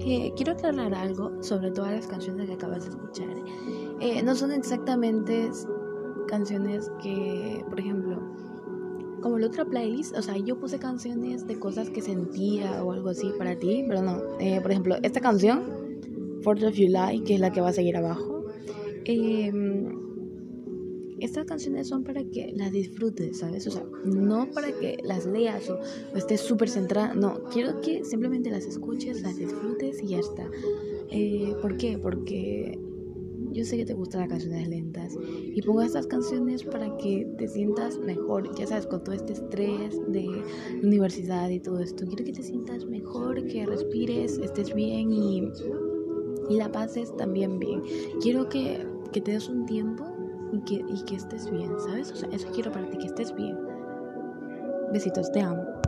Eh, quiero aclarar algo sobre todas las canciones que acabas de escuchar. Eh, no son exactamente canciones que, por ejemplo, como la otra playlist, o sea, yo puse canciones de cosas que sentía o algo así para ti, pero no. Eh, por ejemplo, esta canción, Fourth of July, que es la que va a seguir abajo. Eh, estas canciones son para que las disfrutes, ¿sabes? O sea, no para que las leas o, estés súper centrada. No, quiero que simplemente las escuches, las disfrutes y ya está. Eh, ¿Por qué? Porque yo sé que te gustan las canciones lentas y pongo estas canciones para que te sientas mejor, ya sabes, con todo este estrés de universidad y todo esto. Quiero que te sientas mejor, que respires, estés bien y, la pases también bien. Quiero que, que te des un tiempo y que, y que estés bien, ¿sabes? O sea, eso quiero para ti, que estés bien. Besitos, te amo.